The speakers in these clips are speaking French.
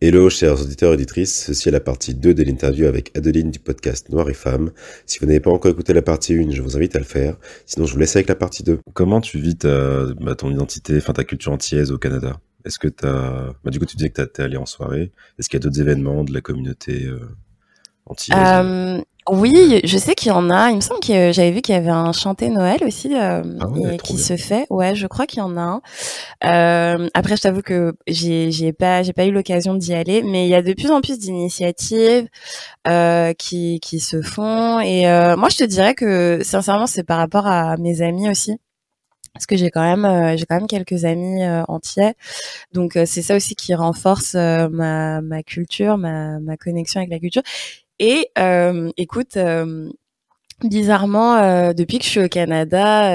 Hello chers auditeurs et auditrices, ceci est la partie 2 de l'interview avec Adeline du podcast Noir et Femmes. Si vous n'avez pas encore écouté la partie 1, je vous invite à le faire, sinon je vous laisse avec la partie 2. Comment tu vis ta, bah, ton identité, enfin ta culture antillaise au Canada? Est-ce que t'as... Bah, du coup tu disais que t'es allé en soirée, est-ce qu'il y a d'autres événements de la communauté euh, antillaise? Euh, oui, je sais qu'il y en a. Il me semble que j'avais vu qu'il y avait un chanté Noël aussi euh, ah qui se fait. Ouais, je crois qu'il y en a un. Euh, après, je t'avoue que j'ai pas j'ai pas eu l'occasion d'y aller, mais il y a de plus en plus d'initiatives euh, qui qui se font. Et euh, moi, je te dirais que sincèrement, c'est par rapport à mes amis aussi parce que j'ai quand même euh, j'ai quand même quelques amis euh, entiers donc euh, c'est ça aussi qui renforce ma ma culture ma ma connexion avec la culture et euh, écoute, euh, bizarrement, euh, depuis que je suis au Canada,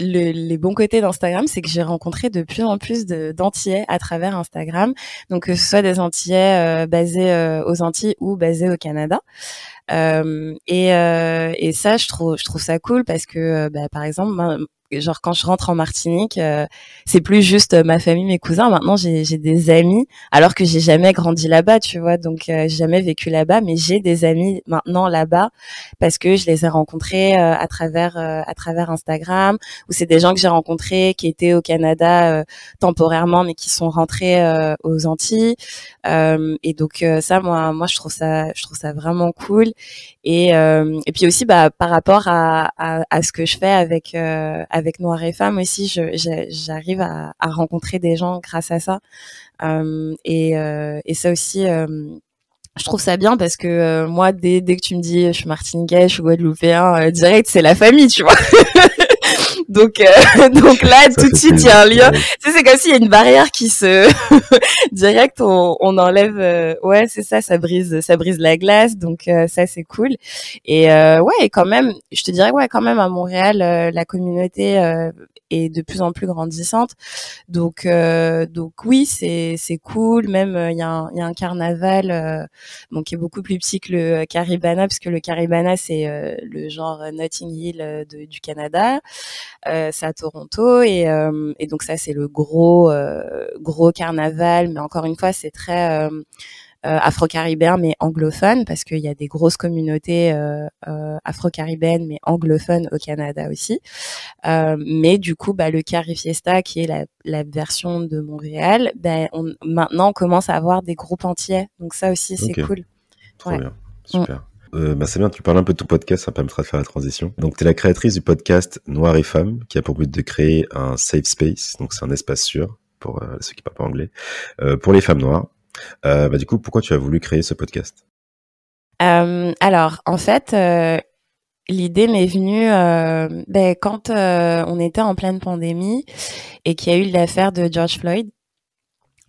le, les bons côtés d'Instagram, c'est que j'ai rencontré de plus en plus d'Antillais à travers Instagram. Donc que ce soit des Antillais basés aux Antilles ou basés au Canada. Euh, et, euh, et ça, je trouve, je trouve ça cool parce que, bah, par exemple, genre quand je rentre en Martinique, euh, c'est plus juste euh, ma famille, mes cousins. Maintenant, j'ai des amis, alors que j'ai jamais grandi là-bas, tu vois. Donc, euh, j'ai jamais vécu là-bas, mais j'ai des amis maintenant là-bas parce que je les ai rencontrés à travers à travers Instagram, ou c'est des gens que j'ai rencontrés qui étaient au Canada temporairement, mais qui sont rentrés aux Antilles. et donc ça, moi, moi, je trouve ça, je trouve ça vraiment cool. Et et puis aussi, bah, par rapport à, à, à ce que je fais avec avec Noir et Femmes aussi, j'arrive à, rencontrer des gens grâce à ça. Euh, et, euh, et, ça aussi, euh, je trouve ça bien parce que moi, dès, dès que tu me dis je suis martiniquais, je suis guadeloupéen, direct, c'est la famille, tu vois. donc euh, donc là tout de suite il y a un lien. tu c'est comme s'il y a une barrière qui se direct on, on enlève euh, ouais c'est ça ça brise ça brise la glace. Donc euh, ça c'est cool. Et ouais et quand même je te dirais ouais quand même à Montréal la communauté est de plus en plus grandissante. Donc donc oui c'est c'est cool. Même il y a un il y a un carnaval bon qui est beaucoup plus petit que le Caribana parce que le Caribana c'est le genre Notting Hill de, du Canada euh, c'est à Toronto. Et, euh, et donc ça c'est le gros euh, gros carnaval, mais encore une fois c'est très afro-caribéen mais anglophone parce qu'il y a des grosses communautés afro-caribéennes mais anglophones au Canada aussi. mais du coup, bah, le Cari Fiesta qui est la, la version de Montréal, on, maintenant on commence à avoir des groupes entiers. Donc ça aussi c'est cool. Trop bien, super. Euh, bah c'est bien, tu parles un peu de ton podcast, ça permettra de faire la transition. Donc, tu es la créatrice du podcast Noir et Femmes, qui a pour but de créer un safe space, donc c'est un espace sûr pour euh, ceux qui parlent pas anglais, euh, pour les femmes noires. Euh, bah, du coup, pourquoi tu as voulu créer ce podcast? Euh, Alors, en fait, l'idée m'est venue ben, quand on était en pleine pandémie et qu'il y a eu l'affaire de George Floyd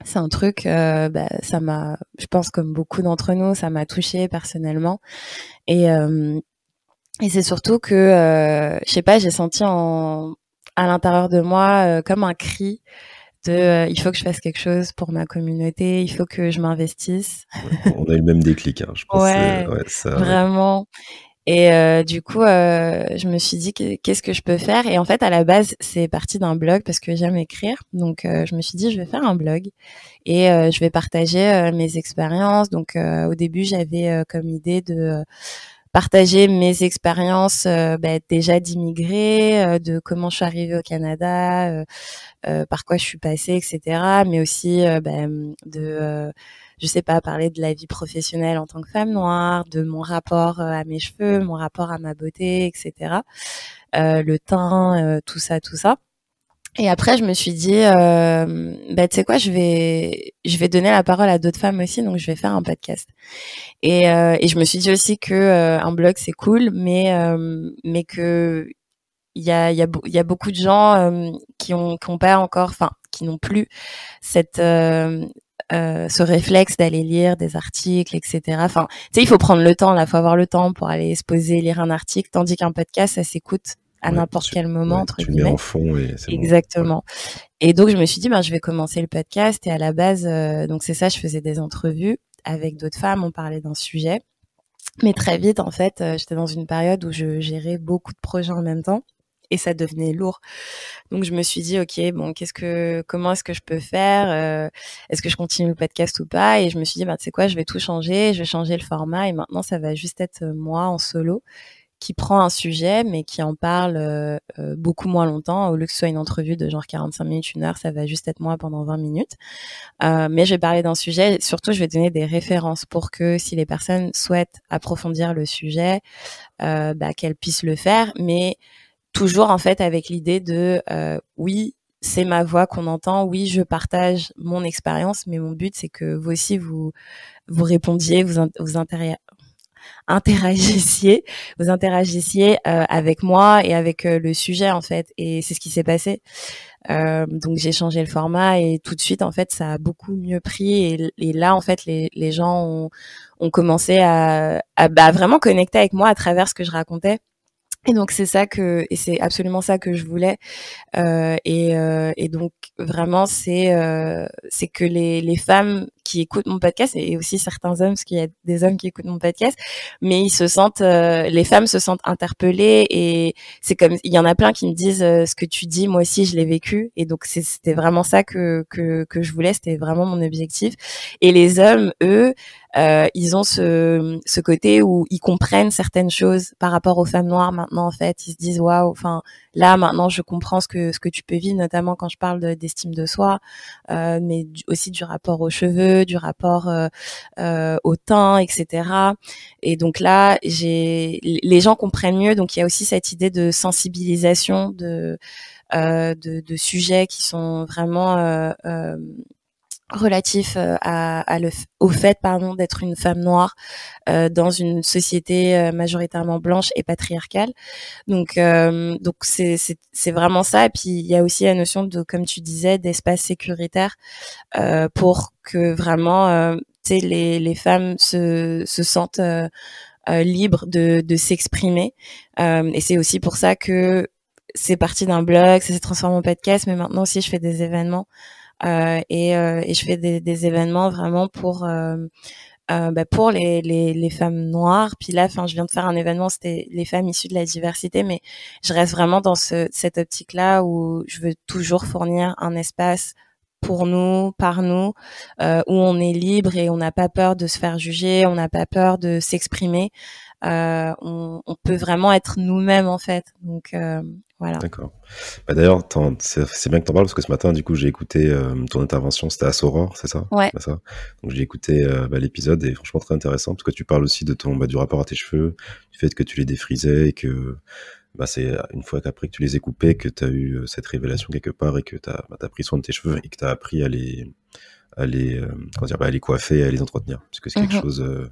c'est un truc, euh, bah, ça m'a, je pense comme beaucoup d'entre nous, ça m'a touché personnellement. Et, euh, c'est surtout que, euh, je sais pas, j'ai senti en, à l'intérieur de moi euh, comme un cri de euh, il faut que je fasse quelque chose pour ma communauté, il faut que je m'investisse. on a eu le même déclic, hein, je pense. Ouais, ouais ça, vraiment. Et euh, du coup, euh, je me suis dit qu'est-ce que je peux faire? Et en fait, à la base, c'est parti d'un blog parce que j'aime écrire. Donc, euh, je me suis dit je vais faire un blog et je vais partager mes expériences. Donc, au début, j'avais comme idée de partager mes expériences bah, déjà d'immigrés, de comment je suis arrivée au Canada, par quoi je suis passée, etc. Mais aussi bah, de je sais pas, parler de la vie professionnelle en tant que femme noire, de mon rapport euh, à mes cheveux, mon rapport à ma beauté, etc. Euh, le teint, euh, tout ça, tout ça. Et après, je me suis dit, euh, bah, tu sais quoi, je vais, je vais donner la parole à d'autres femmes aussi, donc je vais faire un podcast. Et, euh, et je me suis dit aussi que un blog c'est cool, mais mais que il y a, y, a, y a beaucoup de gens qui ont qui ont pas encore, enfin, qui n'ont plus cette euh, ce réflexe d'aller lire des articles, etc. Enfin, tu sais, il faut prendre le temps, là, faut avoir le temps pour aller se poser, lire un article, tandis qu'un podcast, ça s'écoute à n'importe quel moment, entre tu guillemets. Mets en fond et Exactement. Et donc, je me suis dit, ben, je vais commencer le podcast. Et à la base, euh, donc c'est ça, je faisais des entrevues avec d'autres femmes, on parlait d'un sujet. Mais très vite, en fait, euh, j'étais dans une période où je gérais beaucoup de projets en même temps. et ça devenait lourd. Donc je me suis dit ok bon qu'est-ce que comment est-ce que je peux faire euh, Est-ce que je continue le podcast ou pas? Et je me suis dit bah tu sais quoi je vais tout changer, je vais changer le format et maintenant ça va juste être moi en solo qui prend un sujet mais qui en parle euh, euh, beaucoup moins longtemps. Au lieu que ce soit une entrevue de genre 45 minutes, une heure, ça va juste être moi pendant 20 minutes. Euh, mais je vais parler d'un sujet, surtout je vais donner des références pour que si les personnes souhaitent approfondir le sujet, bah, qu'elles puissent le faire, mais toujours en fait avec l'idée de oui, c'est ma voix qu'on entend. Oui, je partage mon expérience, mais mon but c'est que vous aussi vous vous répondiez, vous vous interagissiez, vous interagissiez euh, avec moi et avec euh, le sujet en fait. Et c'est ce qui s'est passé. Euh, donc j'ai changé le format et tout de suite en fait ça a beaucoup mieux pris et, là en fait les, les gens ont, ont commencé à, à bah, vraiment connecter avec moi à travers ce que je racontais et donc c'est ça que et c'est absolument ça que je voulais. Euh, et, euh, et donc vraiment c'est euh, c'est que les, les femmes qui écoutent mon podcast et aussi certains hommes parce qu'il y a des hommes qui écoutent mon podcast mais ils se sentent euh, les femmes se sentent interpellées et c'est comme il y en a plein qui me disent euh, ce que tu dis moi aussi je l'ai vécu. Et donc c'était vraiment ça que que que je voulais. C'était vraiment mon objectif. Et les hommes eux euh, ils ont ce, ce côté où ils comprennent certaines choses par rapport aux femmes noires maintenant en fait. Ils se disent waouh enfin là maintenant je comprends ce que ce que tu peux vivre notamment quand je parle d'estime de, soi euh, mais aussi du rapport aux cheveux du rapport euh, euh, au teint etc et donc là j'ai les gens comprennent mieux. Donc il y a aussi cette idée de sensibilisation de euh, de, de, sujets qui sont vraiment euh, relatif euh, à, à le, au fait pardon d'être une femme noire euh, dans une société euh, majoritairement blanche et patriarcale. Donc euh, donc c'est c'est vraiment ça. Et puis il y a aussi la notion de comme tu disais d'espace sécuritaire euh, pour que vraiment tu sais les les femmes se se sentent libres de de s'exprimer. Et c'est aussi pour ça que c'est parti d'un blog ça s'est transformé en podcast. Mais maintenant aussi je fais des événements euh, et, euh, et, je fais des, des, événements vraiment pour euh, bah, pour les, les, les, femmes noires. Puis là, enfin, je viens de faire un événement, c'était les femmes issues de la diversité, mais je reste vraiment dans ce, cette optique-là où je veux toujours fournir un espace pour nous, par nous, euh, où on est libre et on n'a pas peur de se faire juger, on n'a pas peur de s'exprimer. Euh, on, on, peut vraiment être nous-mêmes en fait. Donc euh, voilà. D'accord. Bah, D'ailleurs, c'est bien que tu en parles parce que ce matin, du coup, j'ai écouté euh, ton intervention. C'était à Soror, c'est ça? Ouais. Ça? Donc j'ai écouté euh, bah, l'épisode et franchement très intéressant parce que tu parles aussi de ton bah, du rapport à tes cheveux, du fait que tu les défrisais et que bah, c'est une fois qu'après que tu les ai coupés que tu as eu euh, cette révélation quelque part et que tu as, as, pris soin de tes cheveux et que tu as appris à les à les euh, comment dire à les coiffer et à les entretenir parce que c'est quelque mmh chose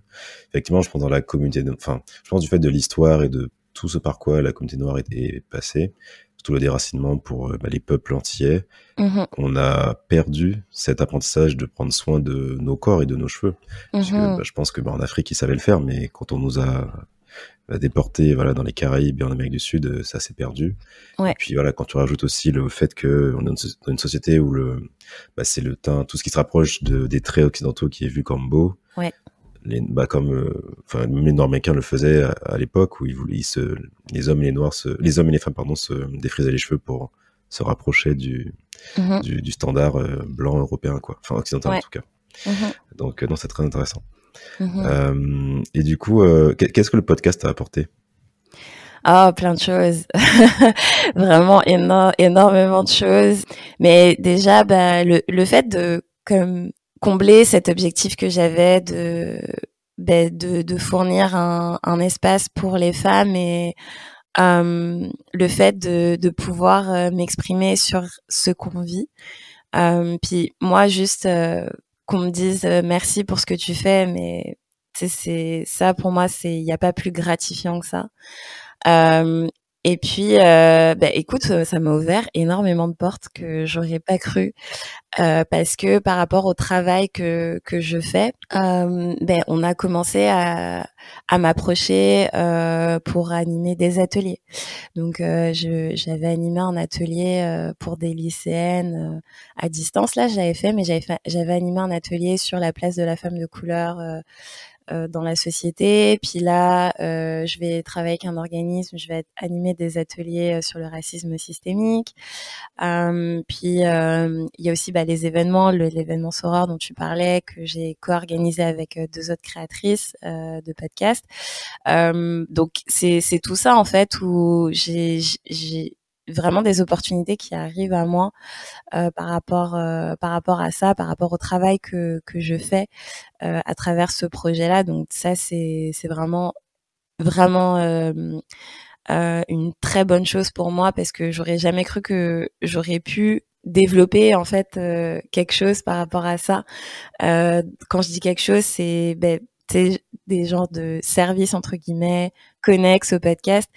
effectivement je pense dans la communauté enfin je pense du fait de l'histoire et de tout ce par quoi la communauté noire est, passée, surtout le déracinement pour euh, bah, les peuples entiers, mmh on a perdu cet apprentissage de prendre soin de nos corps et de nos cheveux. Que, mmh bah, je pense que bah, en Afrique, ils savaient le faire, mais quand on nous a bah, déportés voilà, dans les Caraïbes et en Amérique du Sud, euh, ça s'est perdu. Ouais. Et puis voilà, quand tu rajoutes aussi le fait que on est dans une société où le, c'est le teint, tout ce qui se rapproche de, des traits occidentaux qui est vu comme beau. Ouais les, bah comme euh, les Nord-Américains le faisaient à, l'époque où ils voulaient se, les hommes et les noirs se, les hommes et les femmes pardon se défrisaient les cheveux pour se rapprocher du mmh du, du, standard euh, blanc européen quoi. Enfin occidental en tout cas. Mmh donc euh, non c'est très intéressant. Euh, et du coup qu'est-ce que le podcast a apporté? Ah, oh, plein de choses. Vraiment énormément de choses. Mais déjà, bah, le, le fait de, comme combler cet objectif que j'avais de, ben, de, de fournir un, un, espace pour les femmes et euh, le fait de, de pouvoir euh, m'exprimer sur ce qu'on vit. Euh, puis moi, juste euh, qu'on me dise euh, merci pour ce que tu fais, mais c'est ça pour moi, c'est il n'y a pas plus gratifiant que ça. Et puis, euh, bah, écoute, ça m'a ouvert énormément de portes que j'aurais pas cru, euh, parce que par rapport au travail que que je fais, euh, ben on a commencé à à m'approcher euh, pour animer des ateliers. Donc, euh, j'avais animé un atelier euh, pour des lycéennes à distance. Là, j'avais fait, mais j'avais j'avais animé un atelier sur la place de la femme de couleur dans la société. Puis là, je vais travailler avec un organisme, je vais animer des ateliers sur le racisme systémique. puis il y a aussi bah, les événements, l'événement Soror dont tu parlais, que j'ai co-organisé avec deux autres créatrices de podcasts. donc c'est tout ça en fait où j'ai vraiment des opportunités qui arrivent à moi euh, par rapport euh, par rapport à ça, par rapport au travail que que je fais euh, à travers ce projet-là. Donc ça c'est c'est vraiment vraiment une très bonne chose pour moi parce que j'aurais jamais cru que j'aurais pu développer en fait quelque chose par rapport à ça. quand je dis quelque chose, c'est ben, des genres de services entre guillemets connexes au podcast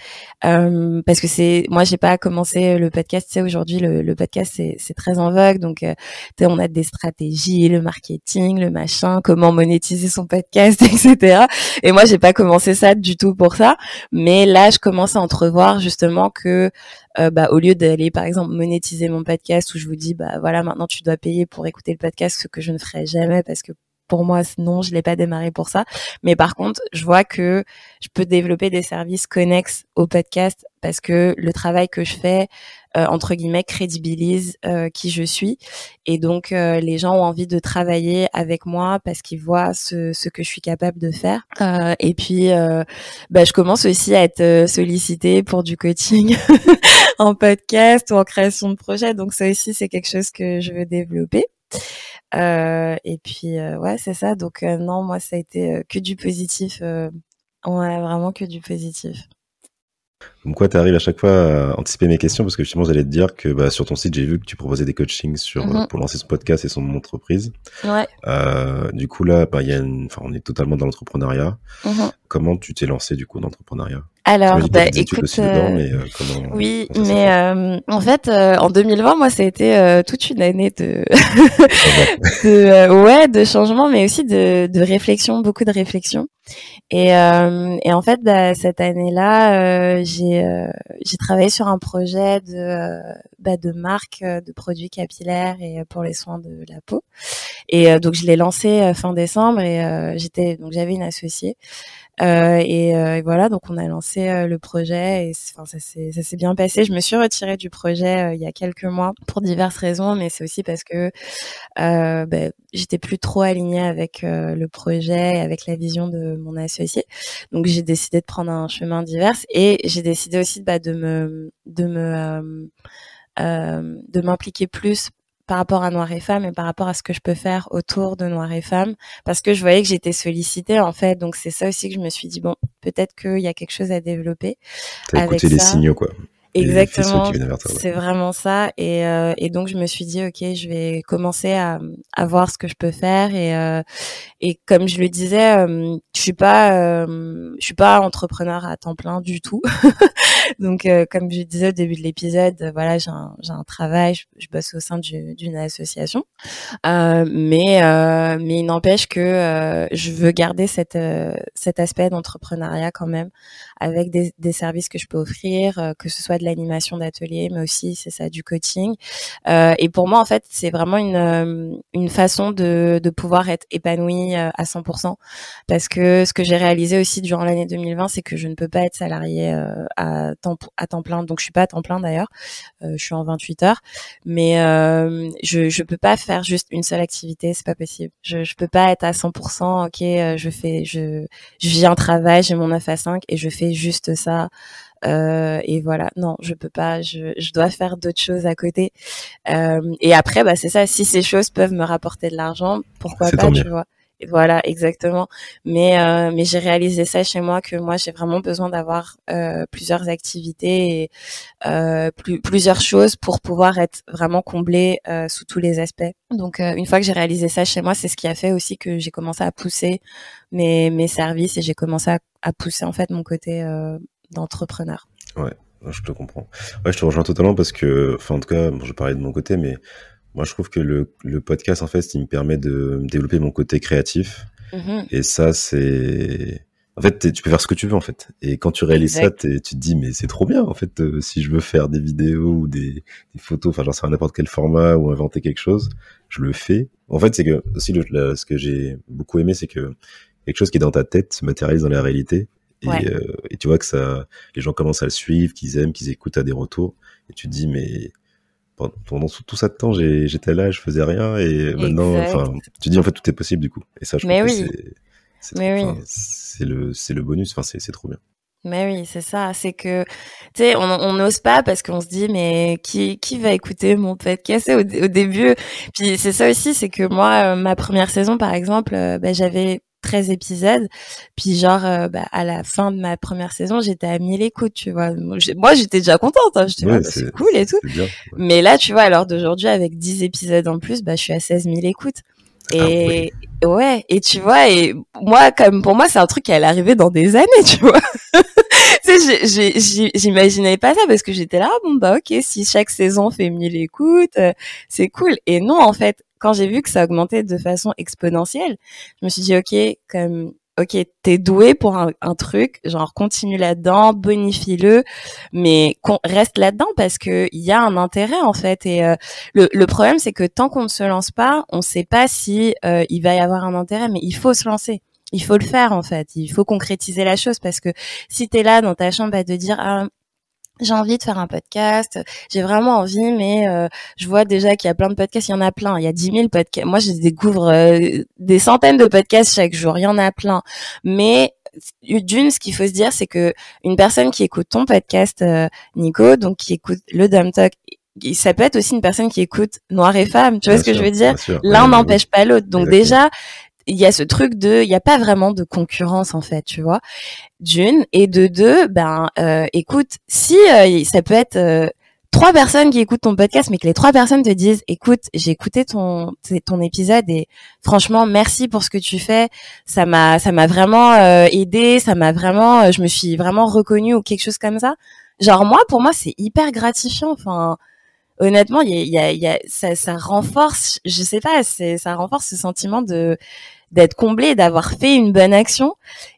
euh, parce que c'est moi j'ai pas commencé le podcast tu sais aujourd'hui le, le, podcast c'est, c'est très en vogue. Donc euh, on a des stratégies le marketing le machin comment monétiser son podcast etc et moi j'ai pas commencé ça du tout pour ça. Mais là je commence à entrevoir justement que euh, bah, au lieu d'aller par exemple monétiser mon podcast où je vous dis bah voilà maintenant tu dois payer pour écouter le podcast ce que je ne ferai jamais parce que pour moi, non, je l'ai pas démarré pour ça. Mais par contre, je vois que je peux développer des services connexes au podcast parce que le travail que je fais, euh, entre guillemets, crédibilise euh, qui je suis. Et donc, euh, les gens ont envie de travailler avec moi parce qu'ils voient ce, ce, que je suis capable de faire. et puis, bah, je commence aussi à être sollicitée pour du coaching en podcast ou en création de projet. Donc, ça aussi, c'est quelque chose que je veux développer. Euh, et puis euh, ouais, c'est ça. Donc euh, non, moi ça a été que du positif. ouais, vraiment que du positif. Comme quoi, tu arrives à chaque fois à anticiper mes questions parce que justement, j'allais te dire que bah, sur ton site, j'ai vu que tu proposais des coachings sur, mmh pour lancer ce podcast et son entreprise. Ouais. Euh, du coup, là, bah, y a une... enfin, on est totalement dans l'entrepreneuriat. Mmh comment tu t'es lancé du coup d'entrepreneuriat alors, bah, écoute, dedans, mais, euh, comment, oui, mais euh, en fait, euh, en 2020, moi, ça a été toute une année de, de ouais, de changement, mais aussi de, de réflexion, beaucoup de réflexion. Et, et en fait, bah, cette année-là, j'ai j'ai travaillé sur un projet de bah, marque de produits capillaires et pour les soins de la peau. Et donc, je l'ai lancé fin décembre et j'étais donc j'avais une associée. Euh, et, euh, et, voilà, donc on a lancé euh, le projet et enfin ça s'est bien passé. Je me suis retirée du projet il y a quelques mois pour diverses raisons, mais c'est aussi parce que ben, j'étais plus trop alignée avec le projet, avec la vision de mon associé. Donc j'ai décidé de prendre un chemin divers et j'ai décidé aussi bah, de me de me de m'impliquer plus par rapport à Noir et Femme et par rapport à ce que je peux faire autour de Noir et Femme parce que je voyais que j'étais sollicitée en fait. Donc c'est ça aussi que je me suis dit bon peut-être qu'il y a quelque chose à développer T'as écouté les signaux quoi Exactement, c'est vraiment ça. Et, euh, et, donc je me suis dit ok, je vais commencer à, à voir ce que je peux faire. Et, euh, et comme je le disais, euh, je suis pas, euh, je suis pas entrepreneur à temps plein du tout. donc euh, comme je disais au début de l'épisode, voilà, j'ai un, un travail, je, bosse au sein d'une association, mais mais il n'empêche que je veux garder cette cet aspect d'entrepreneuriat quand même avec des, des services que je peux offrir, que ce soit de l'animation d'atelier, mais aussi c'est ça du coaching. Euh, et pour moi, en fait, c'est vraiment une, euh, une façon de, de pouvoir être épanouie euh, à 100%. Parce que ce que j'ai réalisé aussi durant l'année 2020, c'est que je ne peux pas être salariée à temps à temps plein. Donc je suis pas à temps plein d'ailleurs. je suis en 28 heures, mais je je peux pas faire juste une seule activité. C'est pas possible. Je je peux pas être à 100%. Ok, je fais je je viens travail, j'ai mon 9 à 5 et je fais juste ça euh, et voilà, non, je peux pas, je, je dois faire d'autres choses à côté. Euh, et après, bah, c'est ça, si ces choses peuvent me rapporter de l'argent, pourquoi pas, tu vois. Et voilà, exactement. Mais euh, mais j'ai réalisé ça chez moi que moi j'ai vraiment besoin d'avoir euh, plusieurs activités et euh, plus, plusieurs choses pour pouvoir être vraiment comblée euh, sous tous les aspects. Donc euh, une fois que j'ai réalisé ça chez moi, c'est ce qui a fait aussi que j'ai commencé à pousser mes mes services et j'ai commencé à, à, pousser en fait mon côté d'entrepreneur. Ouais, je te comprends. Ouais, je te rejoins totalement parce que, enfin, en tout cas, bon, je parlais de mon côté, mais moi, je trouve que le, le podcast, en fait, il me permet de développer mon côté créatif. Mm-hmm. Et ça, c'est. En fait, tu peux faire ce que tu veux, en fait. Et quand tu réalises ça, tu te dis, mais c'est trop bien, en fait, euh, si je veux faire des vidéos ou des, des photos, enfin, j'en sais n'importe quel format ou inventer quelque chose, je le fais. En fait, c'est que, aussi, le, ce que j'ai beaucoup aimé, c'est que quelque chose qui est dans ta tête se matérialise dans la réalité. Et, euh, et, tu vois que ça, les gens commencent à le suivre, qu'ils aiment, qu'ils écoutent à des retours. Et tu te dis, mais pendant tout ça de temps, j'étais là, je faisais rien. Et maintenant, enfin, tu dis, en fait, tout est possible du coup. Et ça, je mais trouve oui. que c'est le, le bonus. Enfin, c'est trop bien. Mais oui, c'est ça. C'est que, tu sais, on n'ose pas parce qu'on se dit, mais qui, qui va écouter mon podcast au, au début? Puis c'est ça aussi, c'est que moi, euh, ma première saison, par exemple, euh, bah, j'avais 13 épisodes. Puis genre, euh, bah, à la fin de ma première saison, j'étais à 1000 écoutes, tu vois. Moi, j'étais déjà contente. Hein. J'étais bah, c'est cool et tout. Mais là, tu vois, l'heure d'aujourd'hui, avec 10 épisodes en plus, bah, je suis à 16 000 écoutes. Ah et ouais, et tu vois, et moi, comme pour moi, c'est un truc qui allait arriver dans des années, tu vois. j'imaginais pas ça parce que j'étais là, ah bon bah ok, si chaque saison fait 1000 écoutes, euh, c'est cool. Et non, en fait, quand j'ai vu que ça augmentait de façon exponentielle, je me suis dit ok, comme ok, t'es doué pour un, truc, genre continue là-dedans, bonifie-le, mais reste là-dedans parce que il y a un intérêt en fait. Et euh, le, problème, c'est que tant qu'on ne se lance pas, on ne sait pas si euh, il va y avoir un intérêt, mais il faut se lancer. Il faut le faire en fait. Il faut concrétiser la chose parce que si t'es là dans ta chambre à te dire ah, j'ai envie de faire un podcast, j'ai vraiment envie, mais euh, je vois déjà qu'il y a plein de podcasts, il y en a plein, il y a 10 000 podcasts. Moi, je découvre euh, des centaines de podcasts chaque jour, il y en a plein. Mais d'une, ce qu'il faut se dire, c'est que une personne qui écoute ton podcast, euh, Nico, donc qui écoute le Dumb Talk, ça peut être aussi une personne qui écoute Noir et Femme, tu vois ce que je veux dire? L'un n'empêche pas l'autre. Donc déjà, il y a ce truc de, il n'y a pas vraiment de concurrence en fait, tu vois. D'une et de deux, ben, euh, écoute, si euh, ça peut être euh, trois personnes qui écoutent ton podcast, mais que les trois personnes te disent, écoute, j'ai écouté ton ton épisode et franchement, merci pour ce que tu fais, ça m'a ça m'a vraiment aidé, ça m'a vraiment, je me suis vraiment reconnue ou quelque chose comme ça. Genre moi, pour moi, c'est hyper gratifiant. Enfin, honnêtement, il y a, y a, ça, ça renforce, je sais pas, ça renforce ce sentiment de d'être comblé, d'avoir fait une bonne action.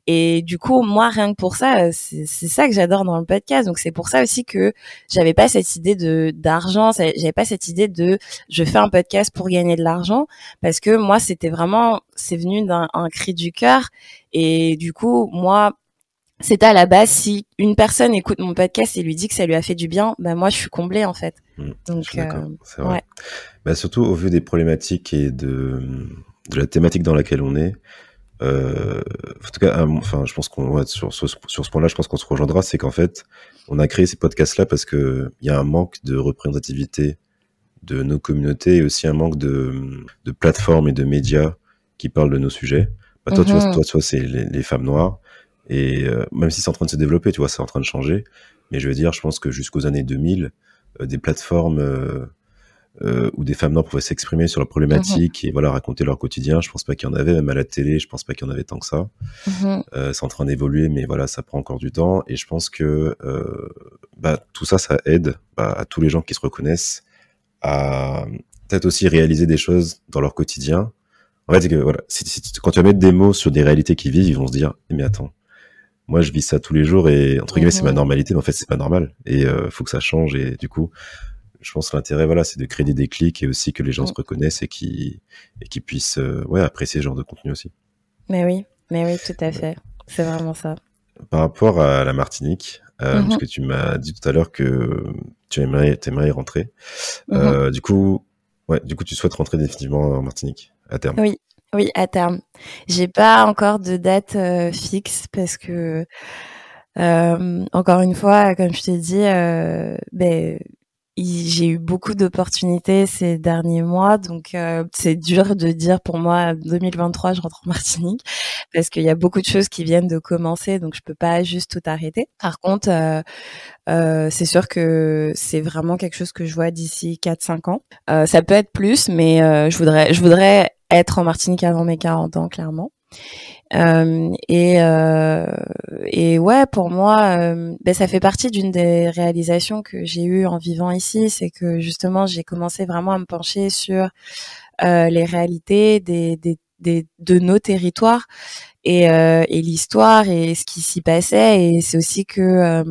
Et du coup, moi, rien que pour ça, c'est ça que j'adore dans le podcast. Donc c'est pour ça aussi que j'avais pas cette idée de d'argent, j'avais pas cette idée de je fais un podcast pour gagner de l'argent, parce que moi, c'était vraiment, c'est venu d'un cri du cœur. Et du coup, moi, c'était à la base si une personne écoute mon podcast et lui dit que ça lui a fait du bien, ben moi je suis comblée en fait. Mmh, Donc euh, c'est vrai. Bah, surtout au vu des problématiques et de de la thématique dans laquelle on est. Euh, en tout cas, enfin, je pense qu'on ouais, sur, sur, sur, ce point-là, je pense qu'on se rejoindra, c'est qu'en fait, on a créé ces podcasts-là parce que il y a un manque de représentativité de nos communautés et aussi un manque de, de plateformes et de médias qui parlent de nos sujets. Bah, toi, tu vois, mhm. toi, tu vois, c'est les, les, femmes noires. Et euh, même si c'est en train de se développer, tu vois, c'est en train de changer. Mais je veux dire, je pense que jusqu'aux années 2000, euh, des plateformes euh, où des femmes noires pouvaient s'exprimer sur leurs problématiques mhm. et voilà raconter leur quotidien. Je pense pas qu'il y en avait, même à la télé, je pense pas qu'il y en avait tant que ça. Mhm. Euh, c'est en train d'évoluer, mais voilà, ça prend encore du temps. Et je pense que euh, bah, tout ça, ça aide bah, à tous les gens qui se reconnaissent à peut-être aussi réaliser des choses dans leur quotidien. En fait, que, voilà, si, si, quand tu vas mettre des mots sur des réalités qu'ils vivent, ils vont se dire, eh, mais attends, moi je vis ça tous les jours et entre guillemets c'est ma mhm. normalité, mais en fait c'est pas normal et euh, faut que ça change et du coup je pense que l'intérêt, voilà, c'est de créer des déclics et aussi que les gens se reconnaissent et qui et qui puissent euh, ouais, apprécier ce genre de contenu aussi. Mais oui, mais oui, tout à fait. C'est vraiment ça. Par rapport à la Martinique, euh, parce mhm. que tu m'as dit tout à l'heure que tu aimerais, aimerais y rentrer. Euh, du coup, ouais, du coup, tu souhaites rentrer définitivement en Martinique à terme. Oui, oui, à terme. J'ai pas encore de date fixe parce que encore une fois, comme je t'ai dit, ben j'ai eu beaucoup d'opportunités ces derniers mois, donc euh, c'est dur de dire pour moi 2023 je rentre en Martinique parce qu'il y a beaucoup de choses qui viennent de commencer, donc je peux pas juste tout arrêter. Par contre, euh, euh, c'est sûr que c'est vraiment quelque chose que je vois d'ici 4-5 ans. ça peut être plus, mais je voudrais je voudrais être en Martinique avant mes 40 ans clairement. Euh, et, euh, et ouais, pour moi, euh, ben, ça fait partie d'une des réalisations que j'ai eues en vivant ici, c'est que justement j'ai commencé vraiment à me pencher sur euh, les réalités des, des, des, de nos territoires et, euh, et l'histoire et ce qui s'y passait. Et c'est aussi que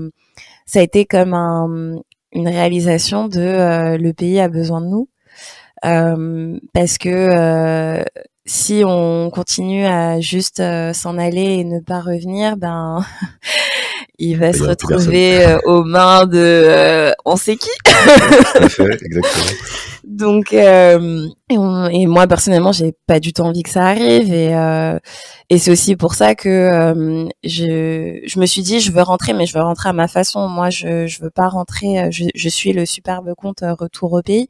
ça a été comme un, une réalisation de le pays a besoin de nous. parce que si on continue à juste s'en aller et ne pas revenir, ben il va se retrouver aux mains de on sait qui. exactement. Donc, euh, et, moi personnellement, j'ai pas du tout envie que ça arrive, et euh, et c'est aussi pour ça que euh, je je me suis dit, je veux rentrer, mais je veux rentrer à ma façon. Moi, je je veux pas rentrer. Je, je suis le superbe compte retour au pays,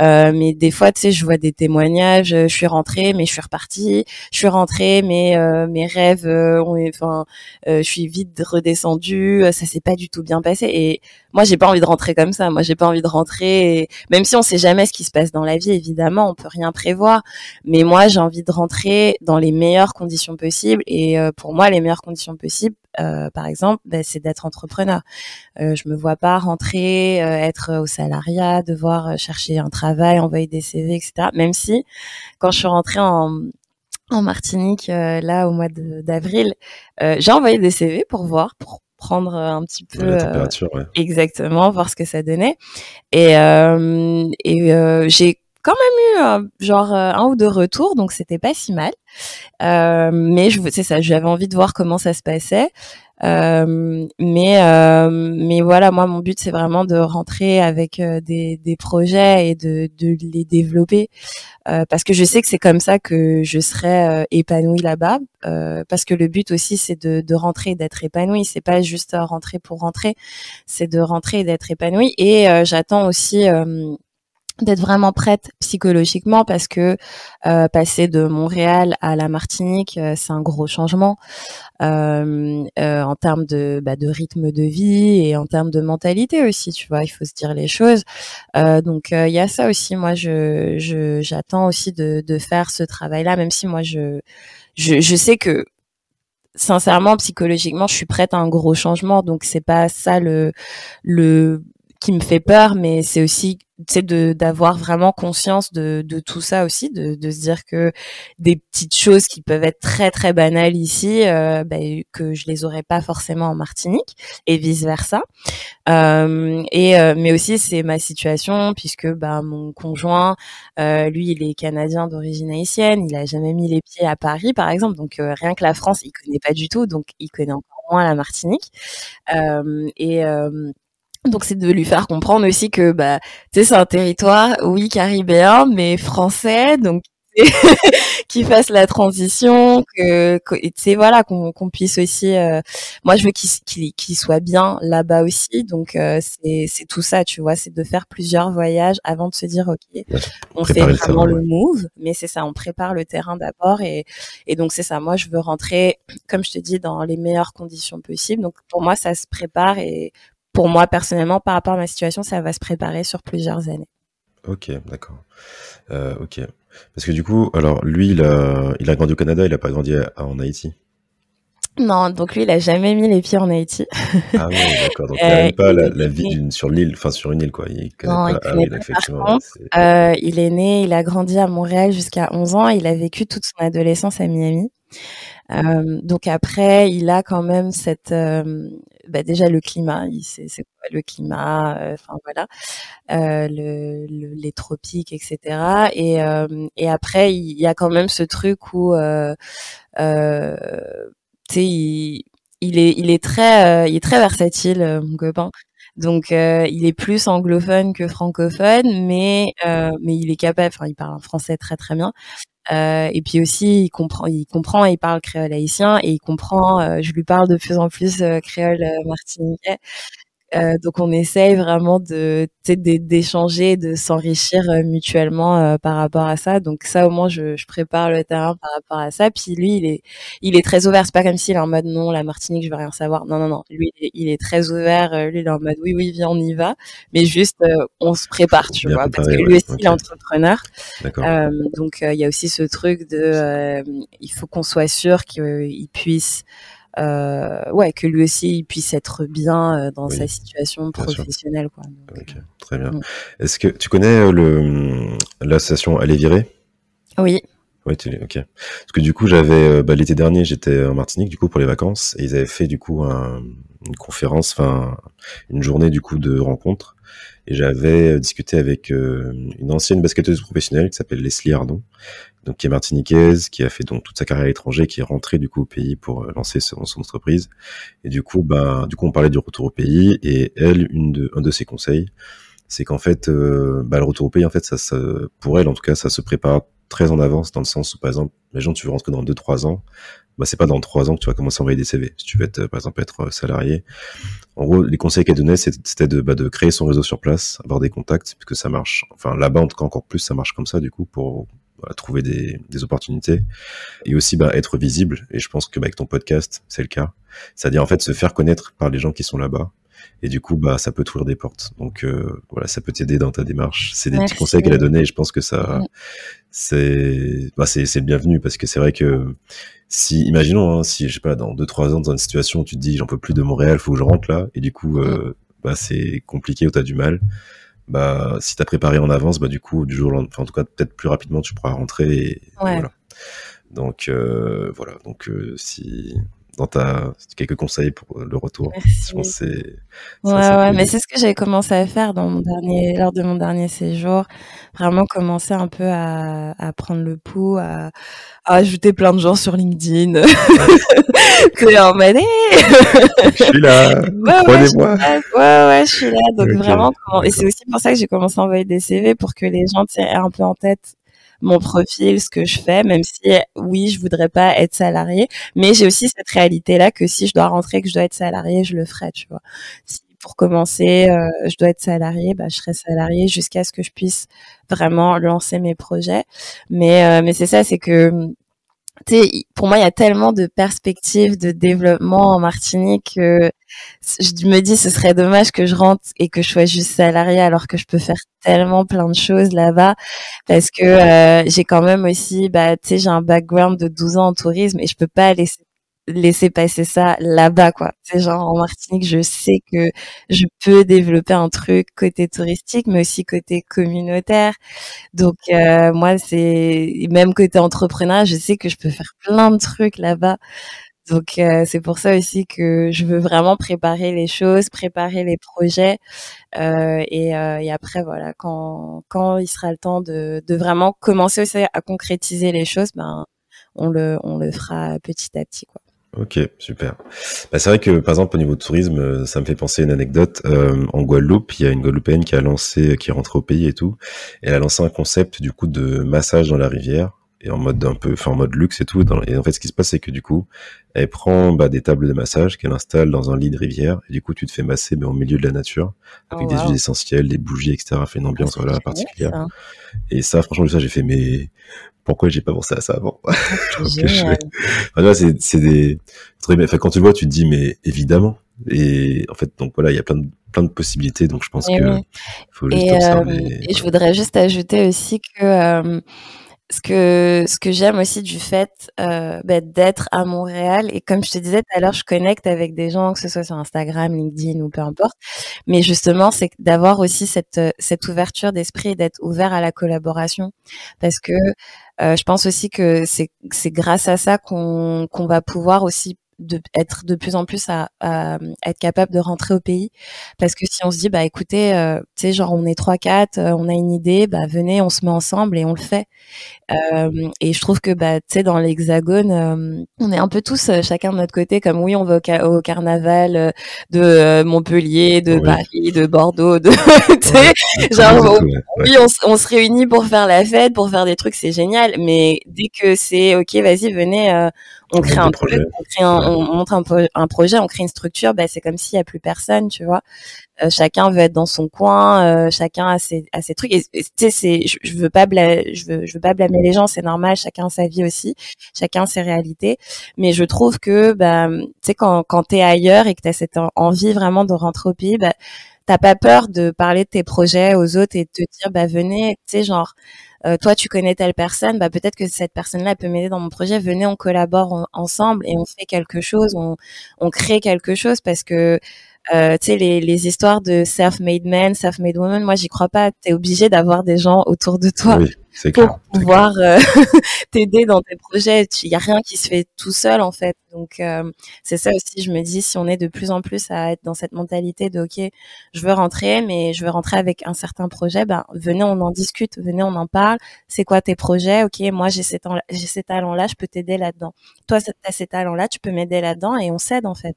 mais des fois, tu sais, je vois des témoignages. Je suis rentrée, mais je suis repartie. Je suis rentrée, mais mes rêves, ont, enfin, je suis vite redescendue. Ça s'est pas du tout bien passé, et moi, j'ai pas envie de rentrer comme ça. Moi, j'ai pas envie de rentrer, même si on sait jamais ce qui se passe dans la vie, évidemment, on peut rien prévoir. Mais moi, j'ai envie de rentrer dans les meilleures conditions possibles. Et euh, pour moi, les meilleures conditions possibles, euh, par exemple, bah, c'est d'être entrepreneur. Euh, je me vois pas rentrer, être au salariat, devoir chercher un travail, envoyer des CV, etc. Même si, quand je suis rentrée en, en Martinique, là, au mois d'avril, j'ai envoyé des CV pour voir, pour prendre un petit peu euh, exactement voir ce que ça donnait et euh, et euh, j'ai quand même eu genre un ou deux retours donc c'était pas si mal mais je c'est ça j'avais envie de voir comment ça se passait euh, mais euh, mais voilà, moi mon but c'est vraiment de rentrer avec euh, des, des projets et de, de les développer parce que je sais que c'est comme ça que je serai épanouie là-bas. parce que le but aussi c'est de, de rentrer, d'être épanouie. C'est pas juste rentrer pour rentrer, c'est de rentrer et d'être épanouie. Et j'attends aussi d'être vraiment prête psychologiquement parce que euh, passer de Montréal à la Martinique, euh, c'est un gros changement euh, en termes de, bah, de rythme de vie et en termes de mentalité aussi. Tu vois, il faut se dire les choses. donc il y a ça aussi. Moi, je j'attends aussi de, de faire ce travail-là, même si moi je, je je sais que sincèrement psychologiquement je suis prête à un gros changement donc c'est pas ça le le qui me fait peur, mais c'est aussi c'est de d'avoir vraiment conscience de, de tout ça aussi, de, de se dire que des petites choses qui peuvent être très très banales ici, euh, bah, que je les aurais pas forcément en Martinique et vice versa. Euh, et euh, mais aussi c'est ma situation puisque bah mon conjoint, lui il est canadien d'origine haïtienne, il a jamais mis les pieds à Paris par exemple, donc rien que la France il connaît pas du tout, donc il connaît encore moins la Martinique. et donc c'est de lui faire comprendre aussi que bah tu sais c'est un territoire oui caribéen mais français donc qu'il fasse la transition que, tu sais voilà qu'on puisse aussi euh, moi je veux qu'il qu'il soit bien là-bas aussi. Donc euh, c'est c'est tout ça tu vois c'est de faire plusieurs voyages avant de se dire OK on fait vraiment le, move mais c'est ça on prépare le terrain d'abord et et donc c'est ça moi je veux rentrer comme je te dis dans les meilleures conditions possibles. Donc pour moi ça se prépare et pour moi personnellement, par rapport à ma situation, ça va se préparer sur plusieurs années. Ok, d'accord. Euh, ok. Parce que du coup, alors lui, il a, il a grandi au Canada, il a pas grandi en Haïti. Non, donc lui, il a jamais mis les pieds en Haïti. ah oui, d'accord. Donc il n'a euh, pas la, vie sur l'île, enfin sur une île, quoi. Il non, il ah, oui, effectivement. Euh, il est né, il a grandi à Montréal jusqu'à 11 ans. Il a vécu toute son adolescence à Miami. Euh, donc après, il a quand même cette, euh, bah déjà le climat, c'est quoi le climat, euh, enfin voilà, euh, le, les tropiques, etc. Et, et après, il y a quand même ce truc où, tu sais, il, il, est, il est très, il est très versatile, mon copain. Donc, il est plus anglophone que francophone, mais mais il est capable. Enfin, il parle un français très très bien. Euh, et puis aussi, il comprend, il comprend il parle créole haïtien et il comprend. Euh, je lui parle de plus en plus euh, créole martiniquais. Euh, donc on essaye vraiment de d'échanger, de s'enrichir euh, mutuellement euh, par rapport à ça. Donc ça au moins je, je, prépare le terrain par rapport à ça. Puis lui il est il est très ouvert. C'est pas comme s'il est en mode non la Martinique je veux rien savoir. Non non non. Lui il est, très ouvert. Lui il est en mode oui oui viens on y va. Mais juste on se prépare tu vois parce que lui aussi il est entrepreneur. donc il y a aussi ce truc de il faut qu'on soit sûr qu'il puisse euh, ouais, que lui aussi il puisse être bien euh, dans sa situation professionnelle. Quoi. ok, très bien. Mm. Est-ce que tu connais euh, le l'association Aller virer? Oui. Tu ok. Parce que du coup, j'avais bah, l'été dernier, j'étais en Martinique du coup pour les vacances et ils avaient fait du coup une conférence, enfin une journée du coup de rencontre et j'avais discuté avec une ancienne basketteuse professionnelle qui s'appelle Leslie Ardon donc qui est martiniquaise, qui a fait donc toute sa carrière à l'étranger, qui est rentrée du coup au pays pour euh, lancer son, son, entreprise. Et du coup, bah, du coup, on parlait du retour au pays. Et elle, une de, un de ses conseils, c'est qu'en fait, euh, bah, le retour au pays, en fait, ça, ça, pour elle, en tout cas, ça se prépare très en avance dans le sens où, par exemple, gens tu veux rentrer dans 2-3 ans, bah, c'est pas dans 3 ans que tu vas commencer à envoyer des CV. Si tu veux être, par exemple, être salarié. En gros, les conseils qu'elle donnait, c'était de, bah, de créer son réseau sur place, avoir des contacts, puisque ça marche. Enfin, là-bas, en tout cas, encore plus, ça marche comme ça, du coup, pour trouver des, des, opportunités et aussi bah, être visible. Et je pense que bah, avec ton podcast, c'est le cas. C'est-à-dire en fait se faire connaître par les gens qui sont là-bas. Et du coup, bah, ça peut t'ouvrir des portes. Donc euh, voilà, ça peut t'aider dans ta démarche. C'est des petits conseils qu'elle a donnés et je pense que ça, c'est, bah, le bienvenu parce que c'est vrai que si, imaginons, hein, si je sais pas, dans deux trois ans dans une situation où tu te dis j'en peux plus de Montréal, faut que je rentre là, et du coup, euh, bah, c'est compliqué ou t'as du mal bah si t'as préparé en avance, bah du coup du jour, enfin en tout cas peut-être plus rapidement tu pourras rentrer. Et, voilà. Donc euh, voilà, donc euh, si dans ta quelques conseils pour le retour, je pense c'est. Ouais ouais, mais c'est ce que j'avais commencé à faire dans mon dernier lors de mon dernier séjour, vraiment commencer un peu à, à prendre le pouls, à, à ajouter plein de gens sur LinkedIn. que en mode, je suis là, prenez-moi. Ouais, ouais, je suis là. Donc vraiment, et c'est aussi pour ça que j'ai commencé à envoyer des CV pour que les gens aient un peu en tête mon profil, ce que je fais, même si oui, je voudrais pas être salarié, mais j'ai aussi cette réalité là que si je dois rentrer, que je dois être salarié, je le ferai, tu vois. Si pour commencer, euh, je dois être salarié, bah je serai salarié jusqu'à ce que je puisse vraiment lancer mes projets. Mais euh, mais c'est ça, c'est que pour moi, il y a tellement de perspectives de développement en Martinique que je me dis ce serait dommage que je rentre et que je sois juste salarié alors que je peux faire tellement plein de choses là-bas. Parce que euh, j'ai quand même aussi, bah, tu sais, j'ai un background de 12 ans en tourisme et je peux pas laisser laisser passer ça là-bas quoi. C'est genre en Martinique, je sais que je peux développer un truc côté touristique mais aussi côté communautaire. Donc euh, moi c'est même côté entrepreneur, je sais que je peux faire plein de trucs là-bas. Donc euh, c'est pour ça aussi que je veux vraiment préparer les choses, préparer les projets euh, et, euh, et, après voilà quand quand il sera le temps de, de vraiment commencer aussi à concrétiser les choses, ben on le on le fera petit à petit quoi. Ok, super. Bah, c'est vrai que par exemple au niveau de tourisme, euh, ça me fait penser à une anecdote. Euh, en Guadeloupe, il y a une Guadeloupéenne qui a lancé, qui est rentrée au pays et tout, elle a lancé un concept du coup de massage dans la rivière et en mode un peu, enfin en mode luxe et tout. et en fait, ce qui se passe, c'est que du coup, elle prend bah, des tables de massage qu'elle installe dans un lit de rivière, et du coup, tu te fais masser, mais au milieu de la nature, avec oh, des huiles essentielles, des bougies, etc. Fait une ah, ambiance voilà particulière. Et ça, franchement, ça, j'ai fait, mais pourquoi j'ai pas pensé à ça avant? C'est, c'est des, enfin, quand tu le vois, tu te dis, mais évidemment. Et en fait, donc voilà, il y a plein de plein de possibilités, donc je pense que faut juste et, observer. Euh, et je voudrais juste ajouter aussi que euh, ce que ce que j'aime aussi du fait euh, bah, d'être à Montréal et comme je te disais tout à l'heure, je connecte avec des gens que ce soit sur Instagram, LinkedIn ou peu importe. Mais justement, c'est d'avoir aussi cette cette ouverture d'esprit et d'être ouvert à la collaboration parce que euh, je pense aussi que c'est c'est grâce à ça qu'on qu'on va pouvoir aussi de être de plus en plus à, à, être capable de rentrer au pays. Parce que si on se dit bah écoutez euh, tu sais genre on est trois quatre euh, on a une idée bah venez on se met ensemble et on le fait. Euh, et je trouve que bah tu sais dans l'hexagone euh, on est un peu tous chacun de notre côté comme oui on va au, carnaval de Montpellier de Paris de Bordeaux de tu sais genre oui on, on, se réunit pour faire la fête pour faire des trucs c'est génial. Mais dès que c'est ok vas-y venez on crée un projet, on, crée un, on monte un, un, projet, on crée une structure, bah, c'est comme s'il y a plus personne, tu vois. Euh, chacun veut être dans son coin, euh, chacun a ses, a ses trucs. Et tu sais, c'est, je, veux pas blâmer, je veux, je veux pas blâmer les gens, c'est normal, chacun sa vie aussi, chacun ses réalités. Mais je trouve que, bah, tu sais, quand, quand t'es ailleurs et que t'as cette envie vraiment de rentrer au pays, bah, t'as pas peur de parler de tes projets aux autres et de te dire, bah, venez, tu sais, genre euh, toi tu connais telle personne, bah peut-être que cette personne-là peut m'aider dans mon projet. Venez, on collabore ensemble et on fait quelque chose, on, on crée quelque chose parce que euh, tu sais, les, les histoires de self-made man, self-made woman, moi, j'y crois pas. Tu es obligé d'avoir des gens autour de toi pour pouvoir euh, t'aider dans tes projets. Il y a rien qui se fait tout seul, en fait. Donc, euh, c'est ça aussi, je me dis, si on est de plus en plus à être dans cette mentalité de, OK, je veux rentrer, mais je veux rentrer avec un certain projet, ben, venez, on en discute, venez, on en parle. C'est quoi tes projets? OK, moi, j'ai ces, j'ai ces talents-là, je peux t'aider là-dedans. Toi, tu as ces talents-là, tu peux m'aider là-dedans et on s'aide, en fait.